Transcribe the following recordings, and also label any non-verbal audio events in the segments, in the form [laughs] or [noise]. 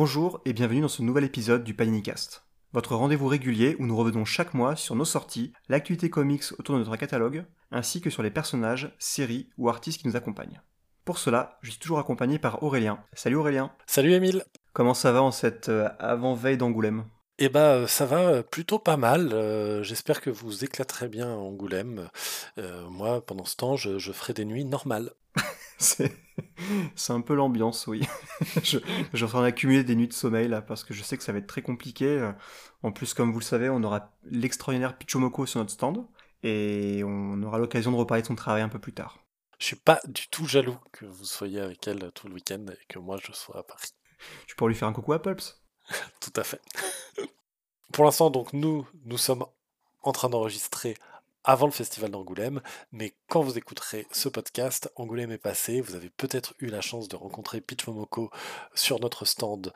Bonjour et bienvenue dans ce nouvel épisode du Paninicast. Votre rendez-vous régulier où nous revenons chaque mois sur nos sorties, l'actualité comics autour de notre catalogue, ainsi que sur les personnages, séries ou artistes qui nous accompagnent. Pour cela, je suis toujours accompagné par Aurélien. Salut Aurélien. Salut Émile. Comment ça va en cette euh, avant-veille d'Angoulême? Eh bah, euh, ça va euh, plutôt pas mal. J'espère que vous éclaterez bien à Angoulême. moi, pendant ce temps, je, je ferai des nuits normales. [laughs] c'est un peu l'ambiance, oui. [laughs] je, je suis en train d'accumuler des nuits de sommeil là parce que je sais que ça va être très compliqué. En plus, comme vous le savez, on aura l'extraordinaire Pichomoko sur notre stand et on aura l'occasion de reparler de son travail un peu plus tard. Je suis pas du tout jaloux que vous soyez avec elle tout le week-end et que moi je sois à Paris. Tu pourrais lui faire un coucou à Pulps [laughs] Tout à fait. Pour l'instant, donc nous, nous sommes en train d'enregistrer avant le festival d'Angoulême, mais quand vous écouterez ce podcast, Angoulême est passé, vous avez peut-être eu la chance de rencontrer Pitch Momoko sur notre stand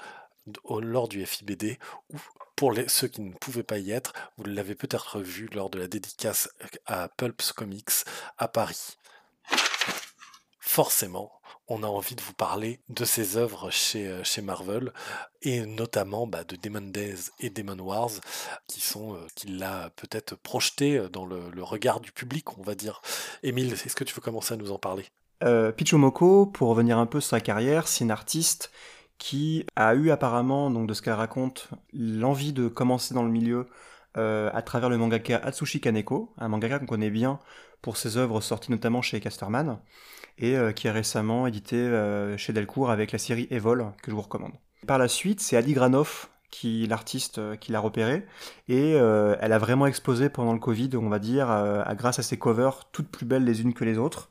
lors du FIBD, ou pour ceux qui ne pouvaient pas y être, vous l'avez peut-être vu lors de la dédicace à Pulps Comics à Paris. Forcément, on a envie de vous parler de ses œuvres chez, euh, chez Marvel, et notamment bah, de Demon Days et Demon Wars, qui sont euh, l'a peut-être projeté euh, dans le, regard du public, on va dire. Émile, est-ce que tu veux commencer à nous en parler? Euh, pour revenir un peu sur sa carrière, c'est une artiste qui a eu apparemment, donc de ce qu'elle raconte, l'envie de commencer dans le milieu à travers le mangaka Atsushi Kaneko, un mangaka qu'on connaît bien pour ses œuvres sorties notamment chez Casterman et euh, qui a récemment édité euh, chez Delcourt avec la série Evol, que je vous recommande. Par la suite, c'est Adi Granov, qui l'artiste euh, qui l'a repéré et elle a vraiment explosé pendant le Covid, on va dire, grâce à ses covers toutes plus belles les unes que les autres.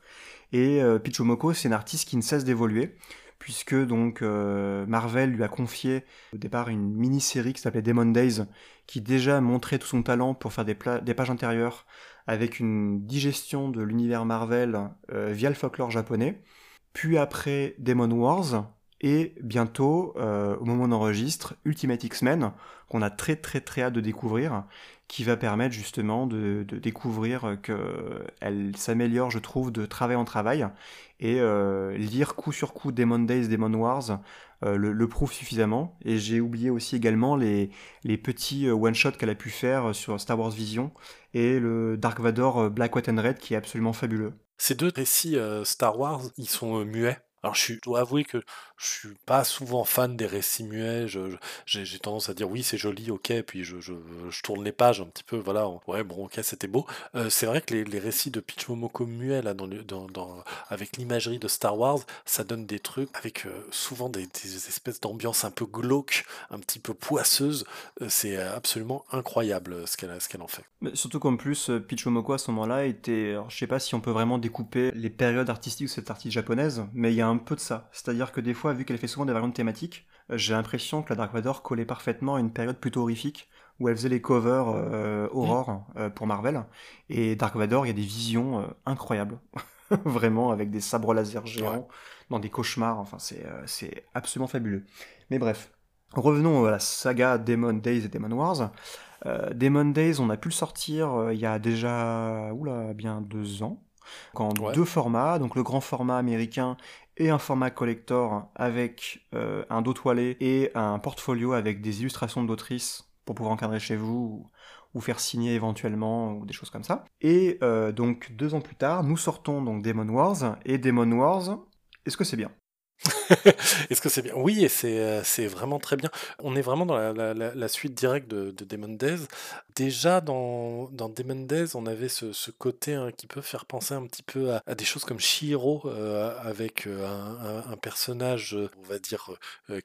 Et Pichomoko, c'est une artiste qui ne cesse d'évoluer puisque donc Marvel lui a confié au départ une mini-série qui s'appelait Demon Days, qui déjà montrait tout son talent pour faire des pages intérieures avec une digestion de l'univers Marvel euh, via le folklore japonais, puis après Demon Wars, et bientôt, euh, au moment d'enregistre, Ultimate X-Men, qu'on a très très très hâte de découvrir, qui va permettre justement de, découvrir qu'elle s'améliore, je trouve, de travail en travail, et euh, lire coup sur coup Demon Days, Demon Wars le, le, prouve suffisamment. Et j'ai oublié aussi également les, les petits one-shots qu'elle a pu faire sur Star Wars Vision, et le Dark Vador Black, White and Red qui est absolument fabuleux. Ces deux récits Star Wars, ils sont muets. Alors je, dois avouer que je suis pas souvent fan des récits muets. J'ai tendance à dire oui c'est joli, ok, puis je, tourne les pages un petit peu, voilà, ouais bon ok c'était beau. Euh, c'est vrai que les, récits de Pitch Momoko muets avec l'imagerie de Star Wars, ça donne des trucs avec euh, souvent des, espèces d'ambiance un peu glauque, un petit peu poisseuse. Euh, c'est absolument incroyable ce qu'elle qu'elle en fait. Mais surtout qu'en plus Momoko à ce moment-là était, alors, je sais pas si on peut vraiment découper les périodes artistiques de cette artiste japonaise, mais il y a un peu de ça. C'est-à-dire que des fois, vu qu'elle fait souvent des variantes thématiques, euh, j'ai l'impression que la Dark Vador collait parfaitement à une période plutôt horrifique où elle faisait les covers euh, horror euh, pour Marvel. Et Dark Vador, il y a des visions incroyables. [laughs] Vraiment, avec des sabres laser géants, dans des cauchemars. Enfin, c'est absolument fabuleux. Mais bref, revenons à la saga Demon Days et Demon Wars. Demon Days, on a pu le sortir il y a déjà oula, bien deux ans. En deux formats, donc le grand format américain et un format collector avec euh, un dos toilé et un portfolio avec des illustrations d'autrices pour pouvoir encadrer chez vous ou, faire signer éventuellement ou des choses comme ça. Et euh, donc deux ans plus tard, nous sortons donc Demon Wars et Demon Wars. Est-ce que c'est bien? [laughs] Est-ce que c'est bien? Oui, et c'est, euh, c'est vraiment très bien. On est vraiment dans la, suite directe de, de, Demon Days. Déjà, dans, Demon Days, on avait ce, côté hein, qui peut faire penser un petit peu à, des choses comme Shihiro, euh, avec euh, un, personnage, on va dire,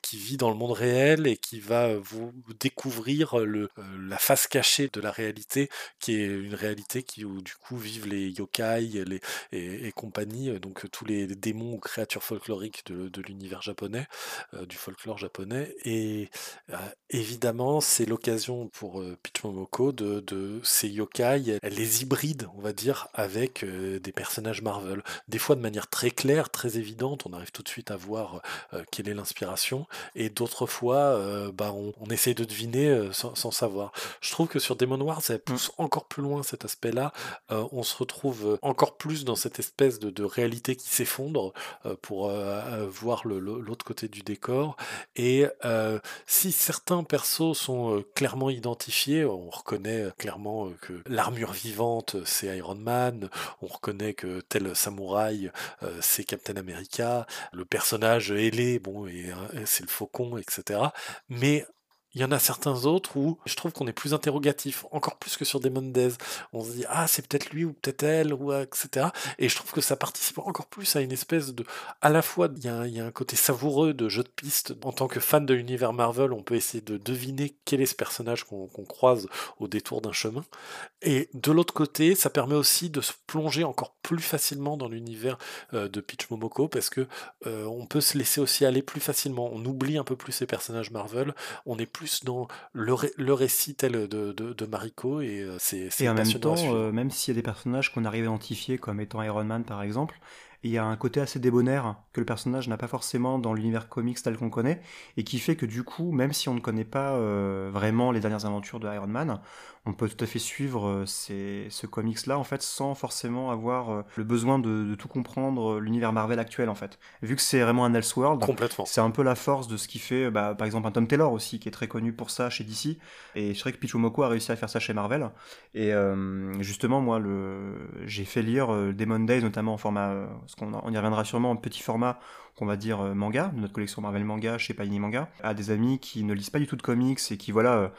qui vit dans le monde réel et qui va vous découvrir la face cachée de la réalité, qui est une réalité où du coup vivent les yokai et, et compagnie, donc tous les démons ou créatures folkloriques de de, l'univers japonais, euh, du folklore japonais. Et euh, évidemment, c'est l'occasion pour euh, Pitch Momoko de, de ces yokai, elle les hybride, on va dire, avec des personnages Marvel. Des fois de manière très claire, très évidente, on arrive tout de suite à voir quelle est l'inspiration, et d'autres fois, bah, on, on, essaie de deviner sans, sans, savoir. Je trouve que sur Demon Wars, elle pousse encore plus loin cet aspect-là. on se retrouve encore plus dans cette espèce de, de réalité qui s'effondre pour voir l'autre côté du décor. Et si certains persos sont clairement identifiés, on reconnaît clairement que l'armure vivante c'est Iron Man, on reconnaît que tel samouraï c'est Captain America, le personnage ailé, bon, c'est le faucon, etc. Mais il y en a certains autres où je trouve qu'on est plus interrogatif, encore plus que sur Demon Days. On se dit, ah, c'est peut-être lui ou peut-être elle, ou etc. Et je trouve que ça participe encore plus à une espèce de. À la fois, il y, a, un côté savoureux de jeu de piste. En tant que fan de l'univers Marvel, on peut essayer de deviner quel est ce personnage qu'on croise au détour d'un chemin. Et de l'autre côté, ça permet aussi de se plonger encore plus facilement dans l'univers euh, de Peach Momoko parce que euh, on peut se laisser aussi aller plus facilement. On oublie un peu plus ces personnages Marvel. On est plus dans le, le récit tel de, de, Mariko et euh, c'est Et en même temps, euh, même s'il y a des personnages qu'on arrive à identifier comme étant Iron Man par exemple, il y a un côté assez débonnaire que le personnage n'a pas forcément dans l'univers comics tel qu'on connaît, et qui fait que du coup, même si on ne connaît pas euh, vraiment les dernières aventures de Iron Man, on peut tout à fait suivre euh, ce comics-là en fait sans forcément avoir euh, le besoin de, tout comprendre l'univers Marvel actuel en fait. Vu que c'est vraiment un Elseworld, c'est un peu la force de ce qui fait, bah, par exemple un Tom Taylor aussi qui est très connu pour ça chez DC. Et je dirais que Pichumoko a réussi à faire ça chez Marvel. Et justement moi le... j'ai fait lire Demon Days notamment en format, on y reviendra sûrement en petit format qu'on va dire manga, de notre collection Marvel Manga chez Panini Manga, à des amis qui ne lisent pas du tout de comics et qui voilà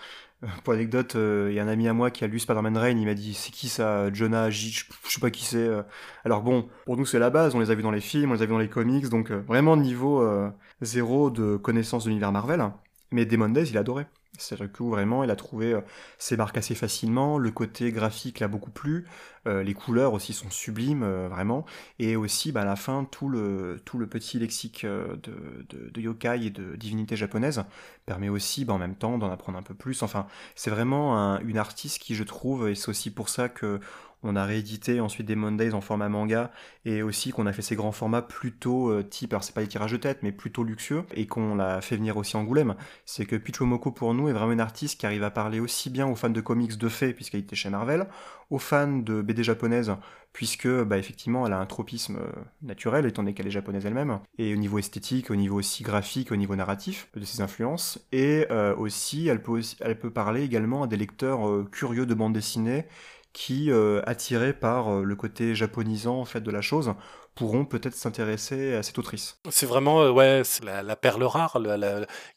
pour l'anecdote, il y a un ami à moi qui a lu Spider-Man Rain, il m'a dit c'est qui ça, Jonah J, je, sais pas qui c'est. Euh. Alors bon, pour nous c'est la base, on les a vus dans les films, on les a vus dans les comics, donc euh, vraiment niveau euh, zéro de connaissance de l'univers Marvel. Mais Demon Days, il adorait. C'est-à-dire que vraiment, il a trouvé euh, ses marques assez facilement. Le côté graphique l'a beaucoup plu. Euh, les couleurs aussi sont sublimes, euh, vraiment. Et aussi, bah, à la fin, tout le, tout le petit lexique de, de, yokai et de divinité japonaise permet aussi, bah, en même temps, d'en apprendre un peu plus. Enfin, c'est vraiment une artiste qui, je trouve, et c'est aussi pour ça que on a réédité ensuite des Mondays en format manga et aussi qu'on a fait ces grands formats plutôt euh, type, alors c'est pas des tirages de tête, mais plutôt luxueux et qu'on l'a fait venir aussi Angoulême. C'est que Pichomoko pour nous est vraiment une artiste qui arrive à parler aussi bien aux fans de comics de fait, puisqu'elle était chez Marvel, aux fans de BD japonaises, puisque bah, effectivement elle a un tropisme euh, naturel étant donné qu'elle est japonaise elle-même, et au niveau esthétique, au niveau aussi graphique, au niveau narratif de ses influences, et euh, aussi elle peut, elle peut parler également à des lecteurs curieux de bande dessinée qui, euh, attirés par euh, le côté japonisant en fait de la chose, pourront peut-être s'intéresser à cette autrice. C'est vraiment euh, ouais, la, perle rare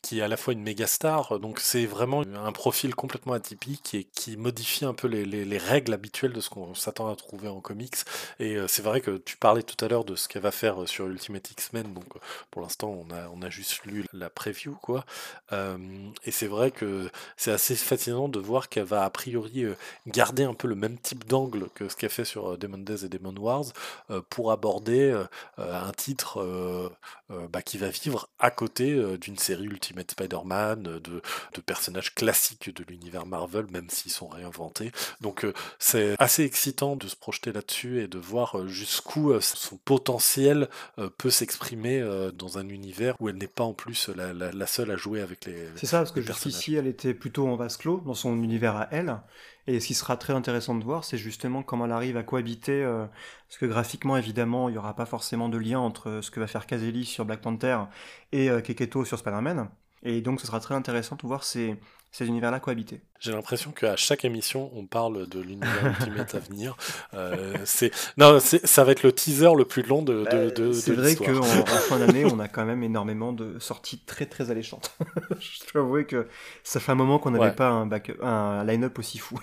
qui est à la fois une méga star, donc c'est vraiment un profil complètement atypique et qui modifie un peu les, règles habituelles de ce qu'on s'attend à trouver en comics. Et euh, c'est vrai que tu parlais tout à l'heure de ce qu'elle va faire sur Ultimate X-Men, donc pour l'instant on a, on a juste lu la preview quoi. Euh, et c'est vrai que c'est assez fascinant de voir qu'elle va a priori garder un peu le même type d'angle que ce qu'elle fait sur Demon Days et Demon Wars pour aborder euh, euh, un titre euh, bah, qui va vivre à côté d'une série Ultimate Spider-Man, de, personnages classiques de l'univers Marvel, même s'ils sont réinventés. Donc c'est assez excitant de se projeter là-dessus et de voir jusqu'où son potentiel peut s'exprimer dans un univers où elle n'est pas en plus la, seule à jouer avec les. C'est ça, parce que jusqu'ici, elle était plutôt en vase clos dans son univers à elle. Et ce qui sera très intéressant de voir, c'est justement comment elle arrive à cohabiter, euh, parce que graphiquement, évidemment, il n'y aura pas forcément de lien entre ce que va faire Kazeli sur Black Panther et euh, Keketo sur Spider-Man. Et donc, ce sera très intéressant de voir ces, ces univers-là cohabiter. J'ai l'impression qu'à chaque émission, on parle de l'univers Ultimate [laughs] à venir. Euh, c'est non, ça va être le teaser le plus long de, de, de C'est vrai qu'en en fin [laughs] d'année, on a quand même énormément de sorties très très alléchantes. [laughs] Je dois avouer que ça fait un moment qu'on n'avait pas un, un line-up aussi fou.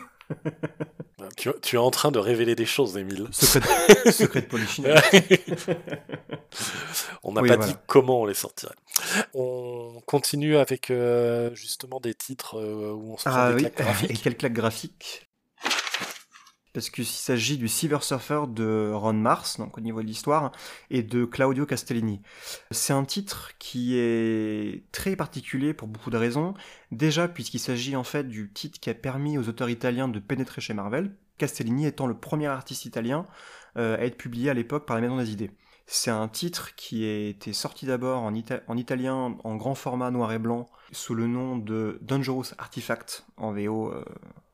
Tu, tu, es en train de révéler des choses, Émile. Secret, [laughs] secret de Polychine. on n'a pas dit comment on les sortirait. On continue avec euh, justement des titres euh, où on se ah, oui. Et quelle claque graphique? Parce qu'il s'agit du Silver Surfer de Ron Mars, donc au niveau de l'histoire, et de Claudio Castellini. C'est un titre qui est très particulier pour beaucoup de raisons. Déjà, puisqu'il s'agit en fait du titre qui a permis aux auteurs italiens de pénétrer chez Marvel, Castellini étant le premier artiste italien euh, à être publié à l'époque par la Maison des Idées. C'est un titre qui a été sorti d'abord en, italien en grand format noir et blanc sous le nom de Dangerous Artifact en VO euh,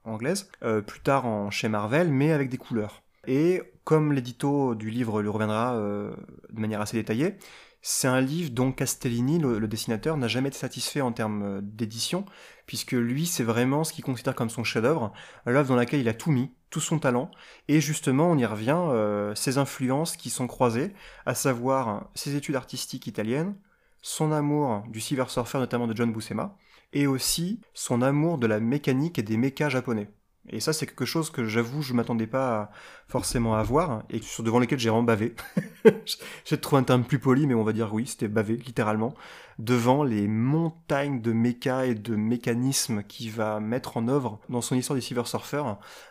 anglaise, euh, plus tard en chez Marvel, mais avec des couleurs. Et comme l'édito du livre le reviendra euh, de manière assez détaillée, c'est un livre dont Castellini, le, dessinateur, n'a jamais été satisfait en termes d'édition, puisque lui, c'est vraiment ce qu'il considère comme son chef-d'œuvre, l'œuvre dans laquelle il a tout mis, tout son talent, et justement, on y revient, euh, ses influences qui sont croisées, à savoir ses études artistiques italiennes, son amour du Silver Surfer, notamment de John Buscema, et aussi son amour de la mécanique et des mechas japonais. Et ça, c'est quelque chose que j'avoue, je m'attendais pas forcément à voir, et sur devant lesquels j'ai vraiment bavé. [laughs] j'ai trouvé un terme plus poli, mais on va dire oui, c'était bavé, littéralement, devant les montagnes de méca et de mécanismes qu'il va mettre en œuvre dans son histoire du Silver Surfer,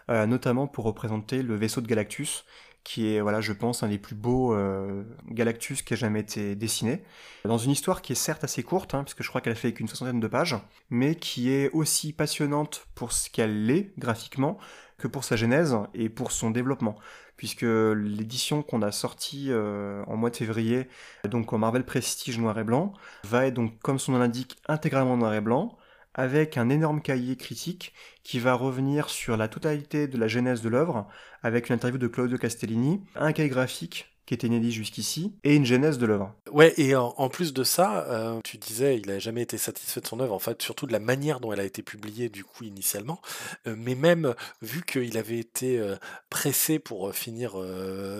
euh, notamment pour représenter le vaisseau de Galactus, qui est, voilà, je pense, un des plus beaux euh, Galactus qui a jamais été dessiné. Dans une histoire qui est certes assez courte, hein, puisque je crois qu'elle fait qu'une soixantaine de pages, mais qui est aussi passionnante pour ce qu'elle est graphiquement que pour sa genèse et pour son développement. Puisque l'édition qu'on a sortie euh, en mois de février, donc en Marvel Prestige noir et blanc, va être donc, comme son nom l'indique, intégralement noir et blanc, avec un énorme cahier critique qui va revenir sur la totalité de la genèse de l'œuvre, avec une interview de Claudio Castellini, un cahier graphique qui était inédit jusqu'ici, et une genèse de l'œuvre. Ouais, et en, plus de ça, euh, tu disais, il n'a jamais été satisfait de son œuvre, en fait, surtout de la manière dont elle a été publiée, du coup, initialement, euh, mais même, vu qu'il avait été euh, pressé pour finir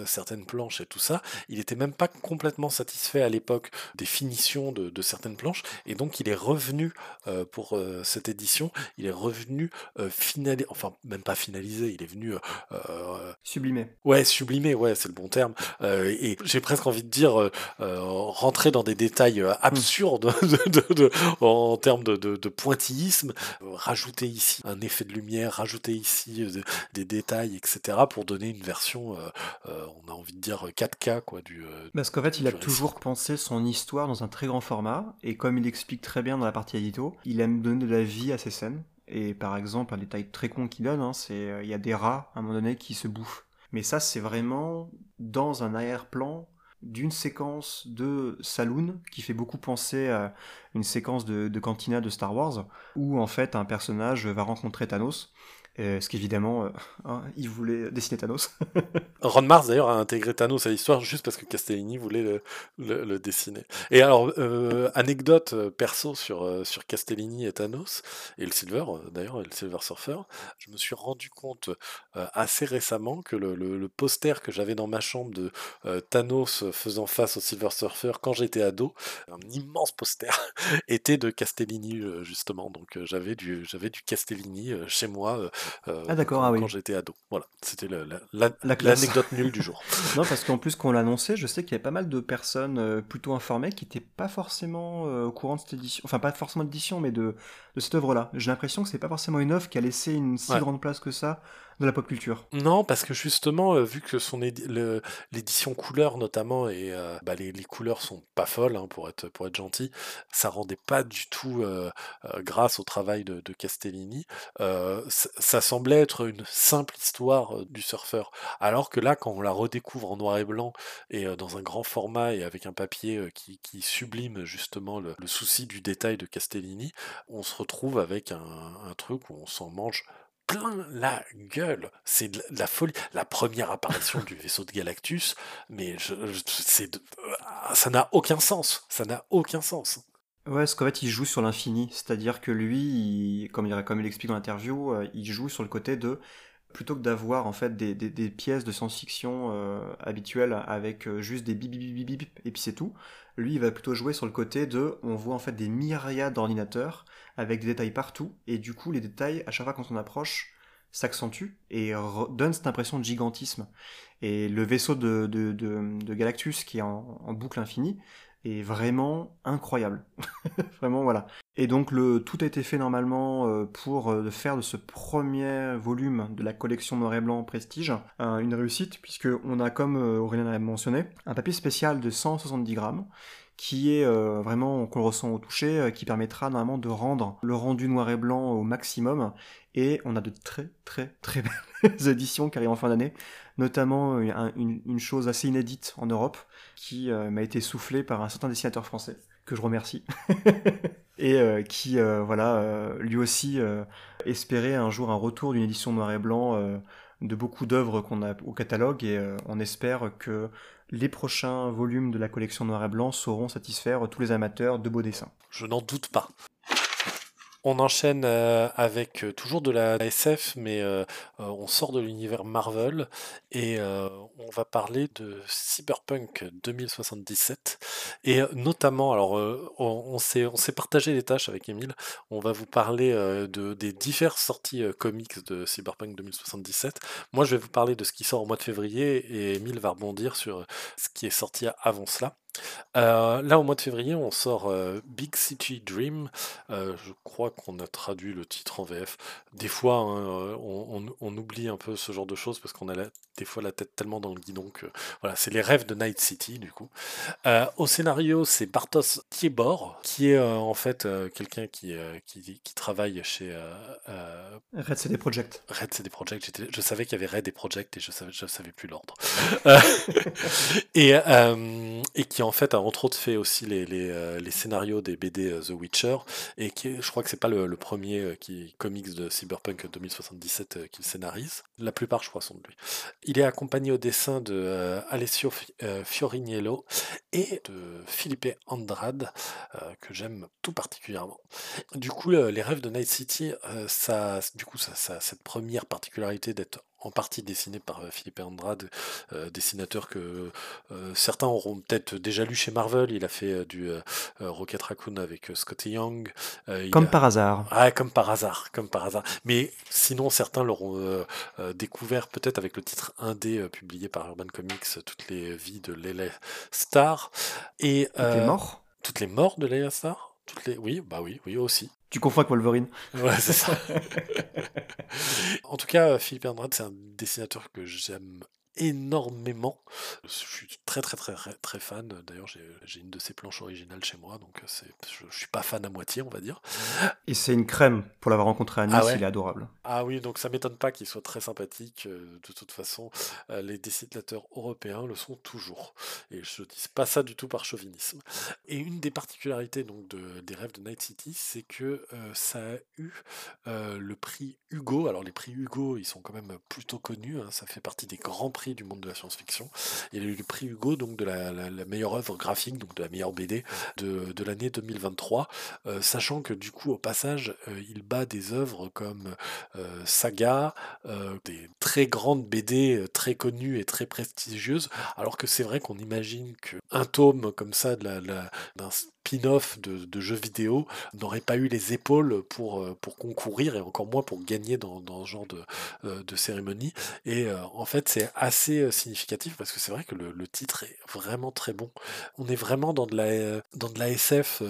certaines planches et tout ça, il n'était même pas complètement satisfait à l'époque des finitions de, certaines planches, et donc il est revenu pour cette édition, il est revenu finaliser, enfin, même pas finalisé, il est venu... sublimé. Ouais, sublimé, ouais, c'est le bon terme. Euh, et j'ai presque envie de dire euh, euh, rentrer dans des détails absurdes [laughs] de, en termes de, pointillisme, rajouter ici un effet de lumière, rajouter ici des détails, etc., pour donner une version, on a envie de dire 4K quoi du. Parce qu'en fait, il a toujours pensé son histoire dans un très grand format, et comme il explique très bien dans la partie édito, il aime donner de la vie à ses scènes. Et par exemple, un détail très con qu'il donne, hein, c'est il y a des rats à un moment donné qui se bouffent. Mais ça, c'est vraiment dans un arrière-plan d'une séquence de Saloon qui fait beaucoup penser à une séquence de, de Cantina de Star Wars où en fait un personnage va rencontrer Thanos ce qu'évidemment, euh, hein, il voulait dessiner Thanos. [laughs] Ron Mars d'ailleurs a intégré Thanos à l'histoire juste parce que Castellini voulait le, dessiner. Et alors, euh, anecdote euh, perso sur, sur Castellini et Thanos, et le Silver d'ailleurs, le Silver Surfer, je me suis rendu compte assez récemment que le, poster que j'avais dans ma chambre de Thanos faisant face au Silver Surfer quand j'étais ado, un immense poster, était de Castellini justement. Donc j'avais du, j'avais du Castellini chez moi euh, ah ah quand j'étais ado. Voilà, c'était l'anecdote nulle du jour. [laughs] non, parce qu'en plus, quand on l'annonçait, je sais qu'il y avait pas mal de personnes euh, plutôt informées qui n'étaient pas forcément euh, au courant de cette édition, enfin pas forcément d'édition, mais de, de cette œuvre-là. J'ai l'impression que c'est pas forcément une œuvre qui a laissé une si grande place que ça de la pop culture. Non, parce que justement, vu que son l'édition couleur notamment, et bah, les, couleurs sont pas folles, hein, pour, être, pour être gentil, ça rendait pas du tout, grâce au travail de Castellini, ça semblait être une simple histoire du surfeur. Alors que là, quand on la redécouvre en noir et blanc et dans un grand format et avec un papier qui, sublime justement le, souci du détail de Castellini, on se retrouve avec un, truc où on s'en mange plein la gueule. C'est de la folie. La première apparition du vaisseau de Galactus, mais ça n'a aucun sens. Ça n'a aucun sens. Ouais, parce qu'en fait, il joue sur l'infini. C'est-à-dire que lui, comme, il, explique dans l'interview, euh, il joue sur le côté de plutôt que d'avoir en fait des, pièces de science-fiction euh, habituelles avec euh, juste des bip bip bip bip et puis c'est tout. Lui, il va plutôt jouer sur le côté de, on voit en fait des myriades d'ordinateurs avec des détails partout et du coup les détails à chaque fois quand on approche s'accentuent et donnent cette impression de gigantisme. Et le vaisseau de, Galactus qui est en, boucle infinie est vraiment incroyable. [laughs] vraiment, voilà. Et donc, tout a été fait normalement euh, pour euh, faire de ce premier volume de la collection noir et blanc Prestige une réussite, puisque on a, comme Aurélien l'a mentionné, un papier spécial de 170 grammes qui est vraiment, qu'on le ressent au toucher, qui permettra normalement de rendre le rendu noir et blanc au maximum. Et on a de très très très [laughs] belles éditions qui arrivent en fin d'année, notamment une, chose assez inédite en Europe, qui m'a été soufflée par un certain dessinateur français, que je remercie. [laughs] et qui, voilà, lui aussi espérait un jour un retour d'une édition noir et blanc de beaucoup d'œuvres qu'on a au catalogue et on espère que les prochains volumes de la collection noir et blanc sauront satisfaire tous les amateurs de beaux dessins. Je n'en doute pas. On enchaîne euh, avec euh, toujours de la SF, mais euh, on sort de l'univers Marvel et on va parler de Cyberpunk 2077 et notamment, alors on, s'est partagé les tâches avec Emile. On va vous parler de des diverses sorties comics de Cyberpunk 2077. Moi, je vais vous parler de ce qui sort au mois de février et Emile va rebondir sur ce qui est sorti avant cela. Euh, là, au mois de février, on sort euh, Big City Dream. Euh, je crois qu'on a traduit le titre en VF. Des fois, hein, on, oublie un peu ce genre de choses parce qu'on a des fois la tête tellement dans le guidon que voilà, c'est les rêves de Night City du coup. au scénario, c'est Bartos Tiebor, qui est en fait quelqu'un qui, qui, travaille chez Red CD Project. Red CD Project. Je savais qu'il y avait Red et Project et je savais, je savais plus l'ordre. [laughs] et, et qui en fait a entre autres fait aussi les, les, euh, les scénarios des BD euh, The Witcher, et qui, je crois que c'est pas le, premier euh, qui, comics de Cyberpunk 2077 qu'il scénarise. La plupart, je crois, sont de lui. Il est accompagné au dessin de Alessio Fioriniello et de Philippe Andrade, que j'aime tout particulièrement. Du coup, les rêves de Night City, ça, du coup, ça, ça, cette première particularité d'être en partie dessiné par euh, Philippe Andrade, euh, dessinateur que euh, certains auront peut-être déjà lu chez Marvel. Il a fait du Rocket Raccoon avec Scotty Young. comme par hasard. Ah, comme par hasard, comme par hasard. Mais sinon, certains l'auront découvert peut-être avec le titre indé publié par Urban Comics, toutes les vies de Leila Star. Et, toutes les morts? Toutes les morts de Leila Star toutes les... Oui, bah oui, oui aussi. [laughs] Tu confonds avec Wolverine. Ouais, c'est ça. [laughs] en tout cas, Philippe Andrade, c'est un dessinateur que j'aime énormément. Je suis très très très très fan. D'ailleurs, j'ai une de ses planches originales chez moi, donc je, je suis pas fan à moitié, on va dire. Et c'est une crème pour l'avoir rencontré à Nice, ah il est adorable. Ah oui, donc ça m'étonne pas qu'il soit très sympathique. Euh, de toute façon, euh, les dessinateurs européens le sont toujours. Et je dis pas ça du tout par chauvinisme. Et une des particularités donc de, des rêves de Night City, c'est que euh, ça a eu le prix Hugo. Alors les prix Hugo, ils sont quand même plutôt connus. Hein. ça fait partie des grands prix du monde de la science-fiction. Il a eu le prix Hugo donc de la, meilleure œuvre graphique, donc de la meilleure BD de, de l'année 2023, euh, sachant que du coup au passage euh, il bat des œuvres comme euh, Saga, des très grandes BD très connues et très prestigieuses, alors que c'est vrai qu'on imagine qu'un tome comme ça de la, spin-off de, jeux vidéo n'aurait pas eu les épaules pour, euh, pour concourir et encore moins pour gagner dans, dans ce genre de, euh, cérémonie. Et euh, en fait, c'est assez significatif parce que c'est vrai que le, le, titre est vraiment très bon. On est vraiment dans de la, dans de la SF,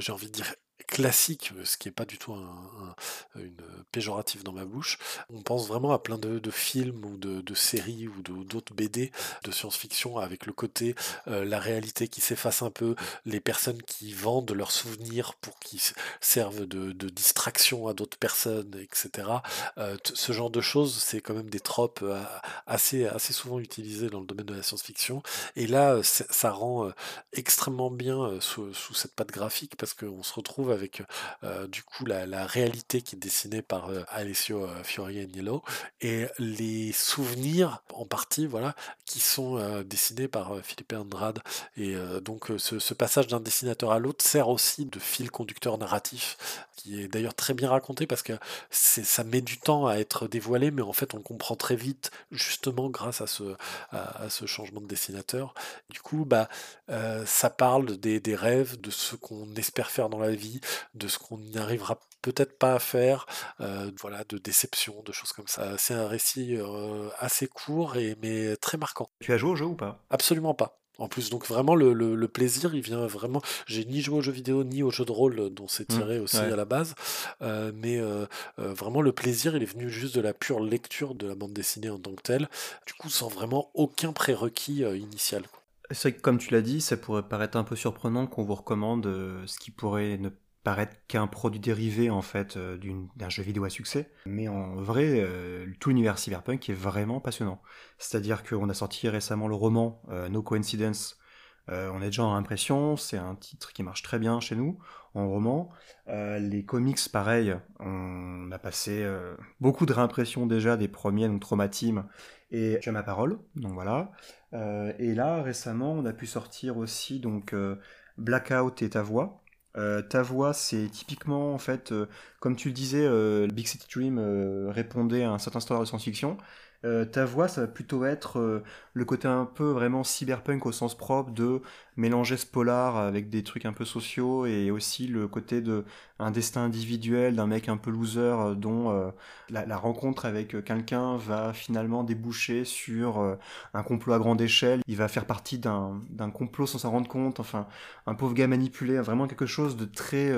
j'ai envie de dire classique, ce qui n'est pas du tout un, une péjorative dans ma bouche. On pense vraiment à plein de, films ou de, séries ou d'autres BD de science-fiction avec le côté la réalité qui s'efface un peu, les personnes qui vendent leurs souvenirs pour qu'ils servent de, distraction à d'autres personnes, etc. Ce genre de choses, c'est quand même des tropes assez, assez souvent utilisées dans le domaine de la science-fiction. Et là, ça rend extrêmement bien sous, sous cette patte graphique parce qu'on se retrouve avec euh, du coup la, réalité qui est dessinée par euh, Alessio euh, Fiorianiello et les souvenirs en partie voilà qui sont dessinés par Philippe Andrade et donc ce, passage d'un dessinateur à l'autre sert aussi de fil conducteur narratif qui est d'ailleurs très bien raconté parce que ça met du temps à être dévoilé mais en fait on comprend très vite justement grâce à ce, changement de dessinateur. Du coup bah ça parle des rêves de ce qu'on espère faire dans la vie de ce qu'on n'y arrivera peut-être pas à faire, euh, voilà, de déception, de choses comme ça. C'est un récit euh, assez court et mais très marquant. Tu as joué au jeu ou pas? Absolument pas. En plus, donc vraiment, le, plaisir, il vient vraiment. J'ai ni joué aux jeux vidéo, ni aux jeux de rôle dont c'est mmh, tiré aussi à la base. mais vraiment, le plaisir, il est venu juste de la pure lecture de la bande dessinée en tant que telle. Du coup, sans vraiment aucun prérequis initial. C'est vrai que, comme tu l'as dit, ça pourrait paraître un peu surprenant qu'on vous recommande ce qui pourrait ne paraître qu'un produit dérivé en fait euh, d'un jeu vidéo à succès. Mais en vrai, euh, tout l'univers cyberpunk est vraiment passionnant. C'est-à-dire qu'on a sorti récemment le roman euh, No Coincidence. on est déjà en impression, c'est un titre qui marche très bien chez nous en roman. les comics, pareil, on a passé beaucoup de réimpressions déjà des premiers, donc Traumatim et Tu ma parole, donc voilà. et là, récemment, on a pu sortir aussi donc Blackout et ta voix, euh, ta voix, c'est typiquement, en fait, euh, comme tu le disais, euh, Big City Dream répondait à un certain standard de science-fiction. Euh, ta voix, ça va plutôt être euh, le côté un peu vraiment cyberpunk au sens propre de mélanger ce polar avec des trucs un peu sociaux et aussi le côté de un destin individuel d'un mec un peu loser euh, dont la, rencontre avec quelqu'un va finalement déboucher sur un complot à grande échelle. Il va faire partie d'un complot sans s'en rendre compte. Enfin, un pauvre gars manipulé, vraiment quelque chose de très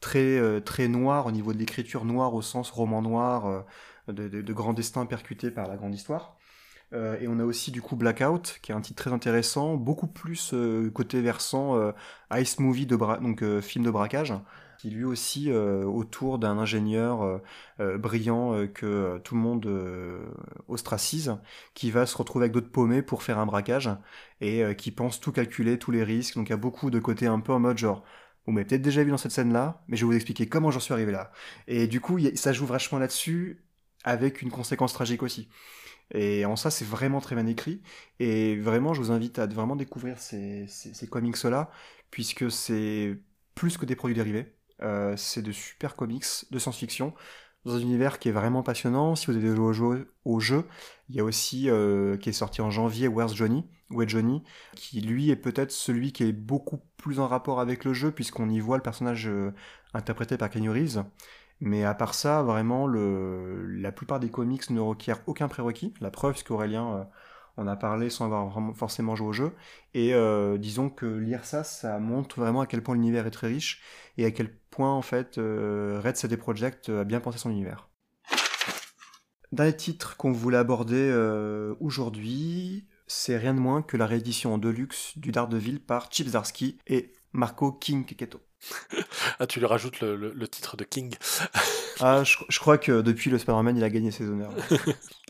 très très noir au niveau de l'écriture noire au sens roman noir de, grands destins percutés par la grande histoire. Euh, et on a aussi du coup Blackout, qui est un titre très intéressant, beaucoup plus euh, côté versant euh, Ice Movie, de donc film de braquage, qui lui aussi autour d'un ingénieur brillant que tout le monde ostracise, qui va se retrouver avec d'autres paumés pour faire un braquage, et qui pense tout calculer, tous les risques. Donc il y a beaucoup de côté un peu en mode genre, vous m'avez peut-être déjà vu dans cette scène-là, mais je vais vous expliquer comment j'en suis arrivé là. Et du coup, ça joue vachement là-dessus, avec une conséquence tragique aussi. Et en ça, c'est vraiment très bien écrit. Et vraiment, je vous invite à vraiment découvrir ces, comics-là, puisque c'est plus que des produits dérivés. Euh, c'est de super comics de science-fiction dans un univers qui est vraiment passionnant. Si vous avez joué au jeu, il y a aussi euh, qui est sorti en janvier Where's Johnny, Johnny, qui lui est peut-être celui qui est beaucoup plus en rapport avec le jeu puisqu'on y voit le personnage euh, interprété par Kenny Reeves mais à part ça, vraiment, la plupart des comics ne requièrent aucun prérequis. La preuve, c'est qu'Aurélien euh, en a parlé sans avoir forcément joué au jeu. Et euh, disons que lire ça, ça montre vraiment à quel point l'univers est très riche et à quel point, en fait, euh, Red CD Projekt a bien pensé son univers. Dernier titre qu'on voulait aborder aujourd'hui, c'est rien de moins que la réédition en deluxe du Daredevil par Chip Zdarsky et Marco King Keketo. Ah, tu lui rajoutes le, titre de King. ah, je, crois que depuis le Spider-Man, il a gagné ses honneurs. [laughs]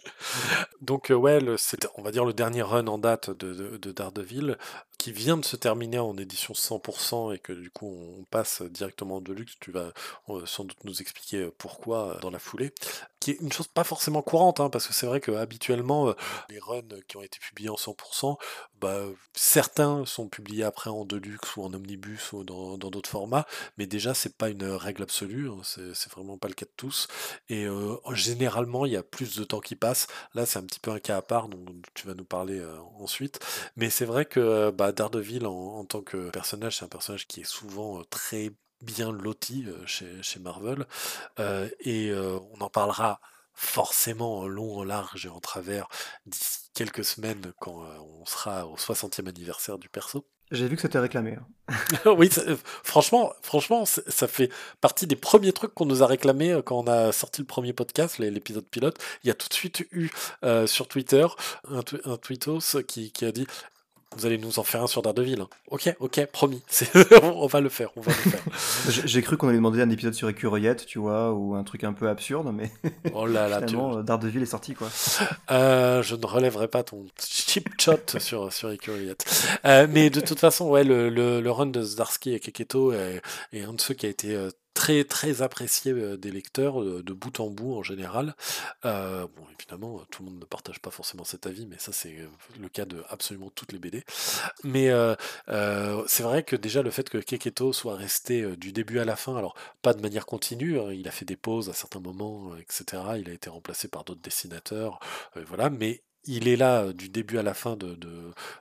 Donc, euh, ouais, c'est, on va dire, le dernier run en date de, de, Daredevil, qui vient de se terminer en édition 100% et que du coup, on passe directement en Deluxe. Tu vas euh, sans doute nous expliquer euh, pourquoi dans la foulée. Qui est une chose pas forcément courante, hein, parce que c'est vrai que habituellement, les runs qui ont été publiés en 100%, bah, certains sont publiés après en Deluxe ou en Omnibus ou dans, d'autres formats, mais déjà, c'est pas une règle absolue, hein, c'est, vraiment pas le cas de tous. Et généralement, il y a plus de temps qui passe Là, c'est un petit peu un cas à part, dont tu vas nous parler euh, ensuite. Mais c'est vrai que bah, Daredevil, en, tant que personnage, c'est un personnage qui est souvent euh, très bien loti euh, chez, Marvel. et on en parlera forcément en long, large et en travers d'ici quelques semaines quand on sera au 60e anniversaire du perso. J'ai vu que c'était réclamé. Hein. [laughs] oui, euh, franchement, franchement, ça fait partie des premiers trucs qu'on nous a réclamé euh, quand on a sorti le premier podcast, l'épisode pilote. Il y a tout de suite eu euh, sur Twitter un, un tweetos qui, qui a dit vous allez nous en faire un sur Daredevil. Hein. Ok, ok, promis. [laughs] on va le faire, on va le faire. [laughs] J'ai cru qu'on allait demander un épisode sur Écureuillette, tu vois, ou un truc un peu absurde, mais oh là là, finalement, Daredevil est sorti, quoi. Euh, je ne relèverai pas ton cheap shot [laughs] sur, sur. Euh, mais de toute façon, ouais, le, le, run de Zdarsky et Keketo est, un de ceux qui a été euh, très très apprécié euh, des lecteurs euh, de bout en bout en général. Bon, évidemment, tout le monde ne partage pas forcément cet avis, mais ça c'est le cas de absolument toutes les BD. Mais c'est vrai que déjà le fait que Keketo soit resté du début à la fin, alors pas de manière continue, hein, il a fait des pauses à certains moments, etc. Il a été remplacé par d'autres dessinateurs, voilà, mais il est là du début à la fin de,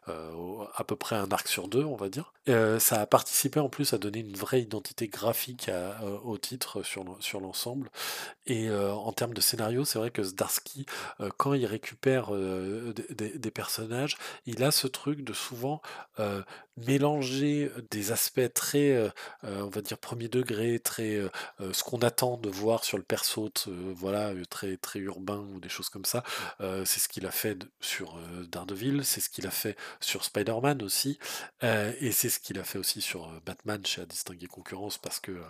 à peu près un arc sur deux, on va dire. Ça a participé en plus à donner une vraie identité graphique au titre sur l'ensemble. Et en termes de scénario, c'est vrai que Zdarsky, quand il récupère des, personnages, il a ce truc de souvent mélanger des aspects très, on va dire, premier degré, très ce qu'on attend de voir sur le perso, voilà, très, très urbain ou des choses comme ça. c'est ce qu'il a fait sur Daredevil, c'est ce qu'il a fait sur Spider-Man aussi, et c'est ce qu'il a fait aussi sur Batman chez A Distinguer Concurrence, parce que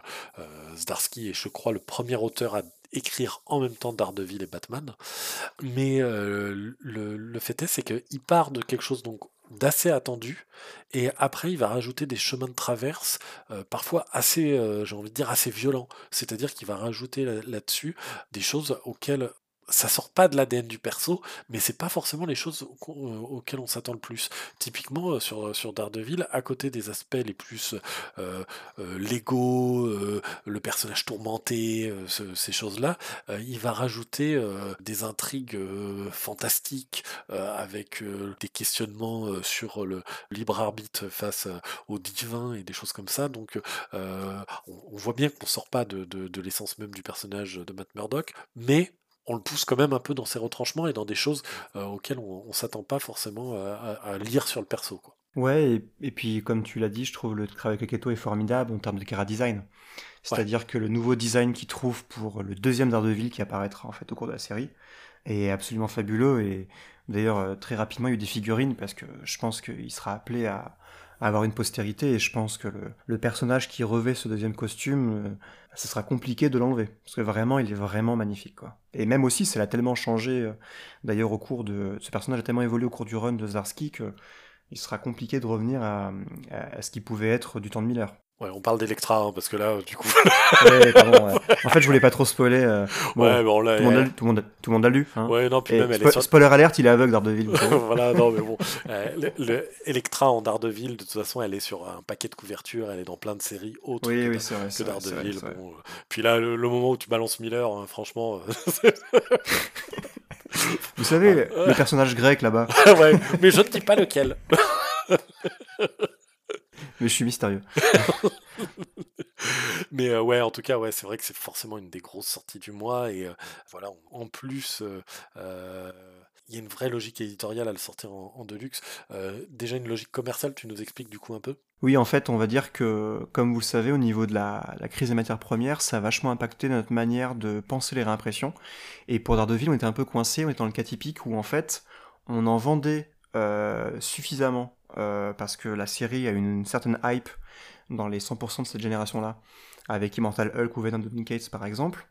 Zdarsky est, je crois, le premier auteur à écrire en même temps Daredevil et Batman. Mais le, fait est, c'est qu'il part de quelque chose donc d'assez attendu et après il va rajouter des chemins de traverse parfois assez j'ai envie de dire assez violents c'est-à-dire qu'il va rajouter là-dessus des choses auxquelles ça sort pas de l'ADN du perso, mais c'est pas forcément les choses euh, auxquelles on s'attend le plus. Typiquement euh, sur, sur Daredevil, à côté des aspects les plus euh, légaux, le personnage tourmenté, ces choses-là, il va rajouter des intrigues fantastiques avec des questionnements sur le libre arbitre face au divin et des choses comme ça. Donc on, voit bien qu'on sort pas de, de l'essence même du personnage de Matt Murdock, mais on le pousse quand même un peu dans ses retranchements et dans des choses euh, auxquelles on, ne s'attend pas forcément à, lire sur le perso. Quoi. Ouais, et, puis comme tu l'as dit, je trouve le travail avec Keto est formidable en termes de cara design. C'est-à-dire que le nouveau design qu'il trouve pour le deuxième Daredevil qui apparaîtra en fait au cours de la série est absolument fabuleux et d'ailleurs euh, très rapidement il y a eu des figurines parce que je pense qu'il sera appelé à, avoir une postérité et je pense que le, personnage qui revêt ce deuxième costume, euh, ce sera compliqué de l'enlever parce que vraiment il est vraiment magnifique quoi. Et même aussi, ça l'a tellement changé euh, d'ailleurs au cours de ce personnage a tellement évolué au cours du run de Zarsky que il sera compliqué de revenir à, à ce qui pouvait être du temps de Miller. Ouais, on parle d'Electra, hein, parce que là, du coup. ouais, pardon, En fait, je voulais pas trop spoiler. Euh, ouais, bon, là, tout, le monde tout, le monde a, lu. Hein. Ouais, non, puis même, elle est Spoiler alerte, il est aveugle, Daredevil. [laughs] voilà, non, mais bon. Euh, le, Electra en Daredevil, de toute façon, elle est sur un paquet de couvertures, elle est dans plein de séries autres oui, que, oui, vrai, que Daredevil. Vrai, bon, euh. Puis là, le, moment où tu balances Miller, hein, franchement. Vous savez, [laughs] le personnage grec là-bas. [laughs] ouais, mais je ne dis pas lequel. Mais je suis mystérieux. [laughs] Mais euh, ouais, en tout cas, ouais, c'est vrai que c'est forcément une des grosses sorties du mois. Et euh, voilà, en plus, euh, il y a une vraie logique éditoriale à le sortir en, deluxe. déjà une logique commerciale, tu nous expliques du coup un peu? Oui, en fait, on va dire que, comme vous le savez, au niveau de la, crise des matières premières, ça a vachement impacté notre manière de penser les réimpressions. Et pour Daredevil, on était un peu coincé, on était dans le cas typique où en fait, on en vendait suffisamment parce que la série a une certaine hype dans les 100% de cette génération-là, avec Immortal Hulk ou Venom Duplicates par exemple.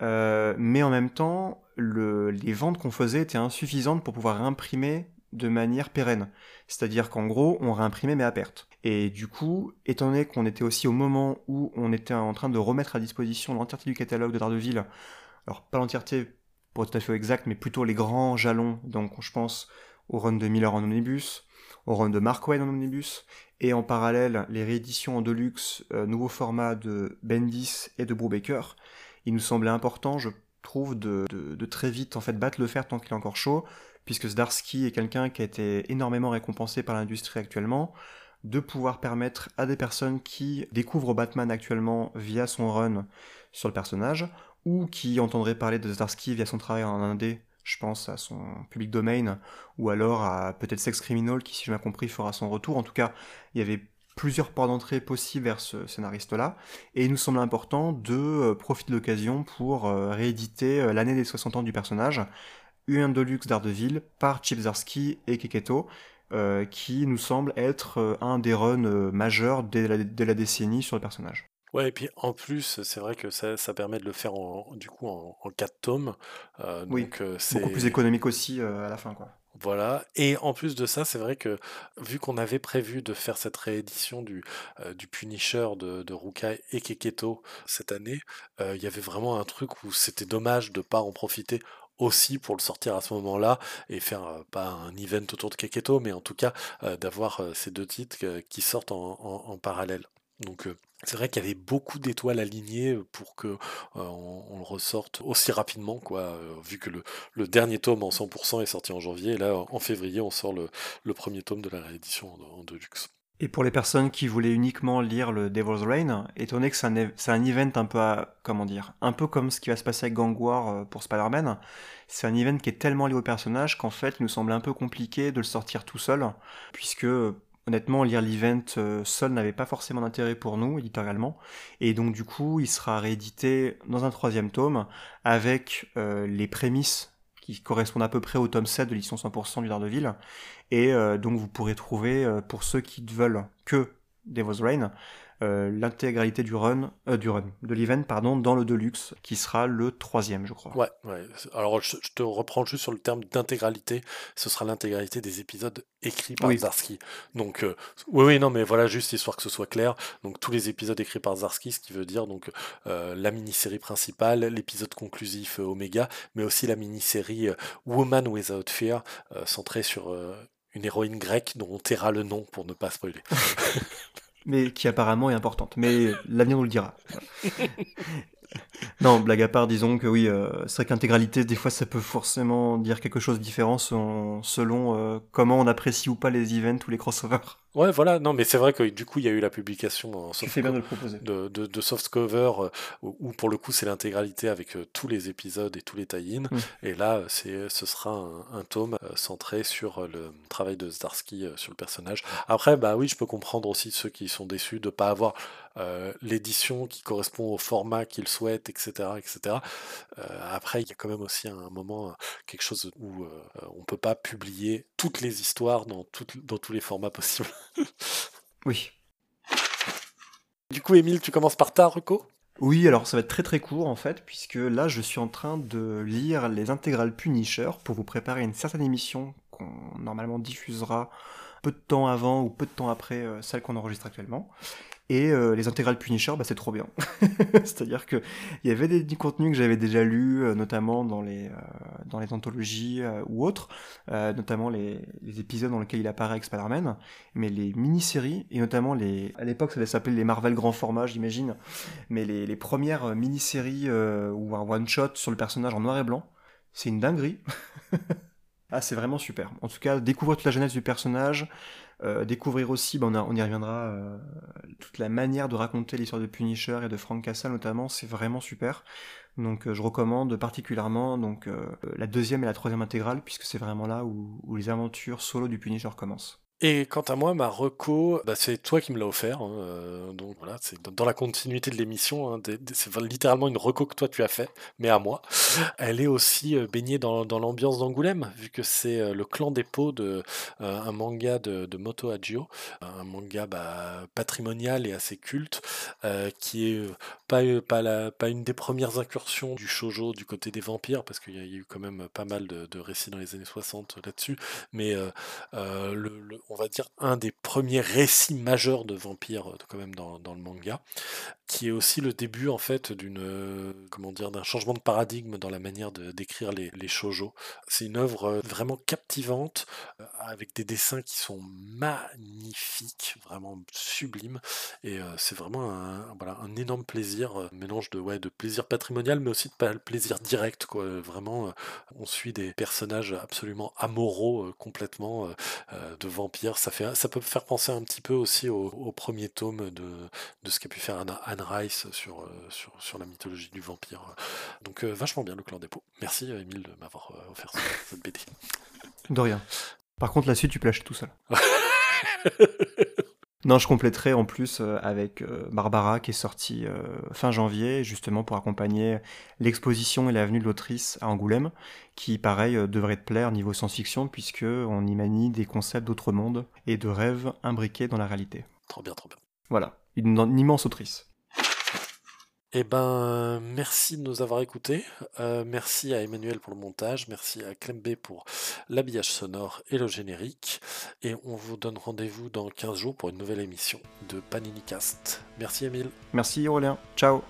Euh, mais en même temps, les ventes qu'on faisait étaient insuffisantes pour pouvoir réimprimer de manière pérenne. C'est-à-dire qu'en gros, on réimprimait mais à perte. Et du coup, étant donné qu'on était aussi au moment où on était en train de remettre à disposition l'entièreté du catalogue de Daredevil, alors pas l'entièreté pour être tout à fait exact, mais plutôt les grands jalons, donc je pense au run de Miller en omnibus, au run de Mark Wayne en omnibus, et en parallèle les rééditions en deluxe, euh, nouveau format de Bendis et de Brubaker, il nous semblait important, je trouve, de, très vite en fait battre le fer tant qu'il est encore chaud, puisque Zdarsky est quelqu'un qui a été énormément récompensé par l'industrie actuellement, de pouvoir permettre à des personnes qui découvrent Batman actuellement via son run sur le personnage, ou qui entendraient parler de Zdarsky via son travail en indé je pense à son public domain, ou alors à peut-être Sex Criminal qui, si je m'ai compris, fera son retour. En tout cas, il y avait plusieurs ports d'entrée possibles vers ce scénariste-là, et il nous semble important de euh, profiter de l'occasion pour euh, rééditer euh, l'année des 60 ans du personnage, un Deluxe d'Ardeville par Chip Zarsky et Keketo, qui nous semble être un des runs majeurs de la décennie sur le personnage. Ouais, et puis en plus, c'est vrai que ça, ça permet de le faire en, du coup en, en 4 tomes. Euh, oui, donc c'est beaucoup plus économique aussi euh, à la fin, quoi. Voilà, et en plus de ça, c'est vrai que vu qu'on avait prévu de faire cette réédition du, euh, du Punisher de, de Rukai et Keketo cette année, il y avait vraiment un truc où c'était dommage de pas en profiter aussi pour le sortir à ce moment-là et faire pas un event autour de Keketo, mais en tout cas d'avoir ces deux titres qui sortent en, en, en parallèle. Donc c'est vrai qu'il y avait beaucoup d'étoiles alignées pour que on, le ressorte aussi rapidement, quoi, vu que le, dernier tome en 100% est sorti en janvier, et là en février on sort le, premier tome de la réédition en, Deluxe. Et pour les personnes qui voulaient uniquement lire le Devil's Reign, étant donné que c'est un, un event un peu, comment dire, un peu comme ce qui va se passer avec Gang War pour Spider-Man, c'est un event qui est tellement lié au personnage qu'en fait, il nous semble un peu compliqué de le sortir tout seul, puisque honnêtement, lire l'event euh, seul n'avait pas forcément d'intérêt pour nous, éditorialement. Et donc, du coup, il sera réédité dans un troisième tome avec euh, les prémices qui correspondent à peu près au tome 7 de l'édition 100% du Daredevil. Et euh, donc, vous pourrez trouver, pour ceux qui veulent que Devil's Reign, l'intégralité du run, euh, du run, de l'event, pardon, dans le Deluxe, qui sera le troisième, je crois. Ouais, ouais. Alors, je, te reprends juste sur le terme d'intégralité. Ce sera l'intégralité des épisodes écrits par Zarski. Donc, euh, oui, oui, non, mais voilà, juste histoire que ce soit clair. Donc, tous les épisodes écrits par Zarski, ce qui veut dire donc la mini-série principale, l'épisode conclusif Omega, mais aussi la mini-série Woman Without Fear, centrée sur une héroïne grecque dont on taira le nom pour ne pas spoiler. [laughs] mais qui apparemment est importante. Mais l'avenir nous le dira. non, blague à part, disons que oui, euh, c'est vrai qu'intégralité, des fois, ça peut forcément dire quelque chose de différent selon, euh, comment on apprécie ou pas les events ou les crossovers. Ouais, voilà, non, mais c'est vrai que du coup, il y a eu la publication en soft bien de, le proposer. de, de, soft cover, euh, où, pour le coup, c'est l'intégralité avec tous les épisodes et tous les tie-ins. Mm. Et là, c'est, ce sera un, tome centré sur le travail de Zdarsky sur le personnage. Après, bah oui, je peux comprendre aussi ceux qui sont déçus de ne pas avoir euh, l'édition qui correspond au format qu'ils souhaitent, etc. etc. Euh, après, il y a quand même aussi un moment, euh, quelque chose où on ne peut pas publier toutes les histoires dans, dans tous les formats possibles. Oui. Du coup, Émile, tu commences par ta reco? Oui, alors ça va être très très court en fait, puisque là je suis en train de lire les intégrales Punisher pour vous préparer une certaine émission qu'on normalement diffusera peu de temps avant ou peu de temps après celle qu'on enregistre actuellement. Et euh, les intégrales Punisher, bah, c'est trop bien. [laughs] C'est-à-dire qu'il y avait des, contenus que j'avais déjà lus, euh, notamment dans les, euh, dans les anthologies ou autres, notamment les, épisodes dans lesquels il apparaît avec Spider-Man, mais les mini-séries, et notamment les... À l'époque, ça devait s'appeler les Marvel grand format, j'imagine, mais les, les premières mini-séries ou un one-shot sur le personnage en noir et blanc, c'est une dinguerie. [laughs] ah, c'est vraiment super. En tout cas, découvrir toute la jeunesse du personnage, euh, découvrir aussi, ben on, y reviendra, euh, toute la manière de raconter l'histoire de Punisher et de Frank Castle notamment, c'est vraiment super. Donc euh, je recommande particulièrement donc la deuxième et la troisième intégrale puisque c'est vraiment là où, où les aventures solo du Punisher commencent. Et quant à moi, ma reco, bah, c'est toi qui me l'as offert. Hein, euh, donc voilà, c'est dans, la continuité de l'émission. Hein, c'est littéralement une reco que toi tu as fait, mais à moi. Elle est aussi euh, baignée dans, l'ambiance d'Angoulême, vu que c'est euh, le clan des pots de un manga de, Moto Hagio, un manga bah, patrimonial et assez culte, qui est pas, pas, la, pas une des premières incursions du shojo du côté des vampires, parce qu'il y, a eu quand même pas mal de, récits dans les années 60 là-dessus, mais le on va dire, un des premiers récits majeurs de vampires euh, quand même dans, le manga, qui est aussi le début en fait d'une euh, comment dire d'un changement de paradigme dans la manière de d'écrire les, les shojo. C'est une œuvre euh, vraiment captivante avec des dessins qui sont magnifiques, vraiment sublimes et c'est vraiment un, voilà, un énorme plaisir, mélange de ouais de plaisir patrimonial mais aussi de plaisir direct quoi. Vraiment, on suit des personnages absolument amoraux complètement de vampires ça, fait, ça peut faire penser un petit peu aussi au, premier tome de, de ce qu'a pu faire Anne, Rice sur, euh, sur, sur, la mythologie du vampire. Donc euh, vachement bien le clan des pots. Merci Emile de m'avoir euh, offert [laughs] cette BD. De rien. Par contre, la suite, tu lâcher tout seul. [laughs] Non, je compléterai en plus euh, avec euh, Barbara qui est sortie euh, fin janvier, justement pour accompagner l'exposition et la venue de l'autrice à Angoulême, qui pareil devrait te plaire niveau science-fiction puisque on y manie des concepts d'autres mondes et de rêves imbriqués dans la réalité. Trop bien, trop bien. Voilà, une immense autrice. Eh ben, merci de nous avoir écoutés. Euh, merci à Emmanuel pour le montage. Merci à Clembe pour l'habillage sonore et le générique. Et on vous donne rendez-vous dans 15 jours pour une nouvelle émission de Panini Cast. Merci Emile. Merci Aurélien. Ciao.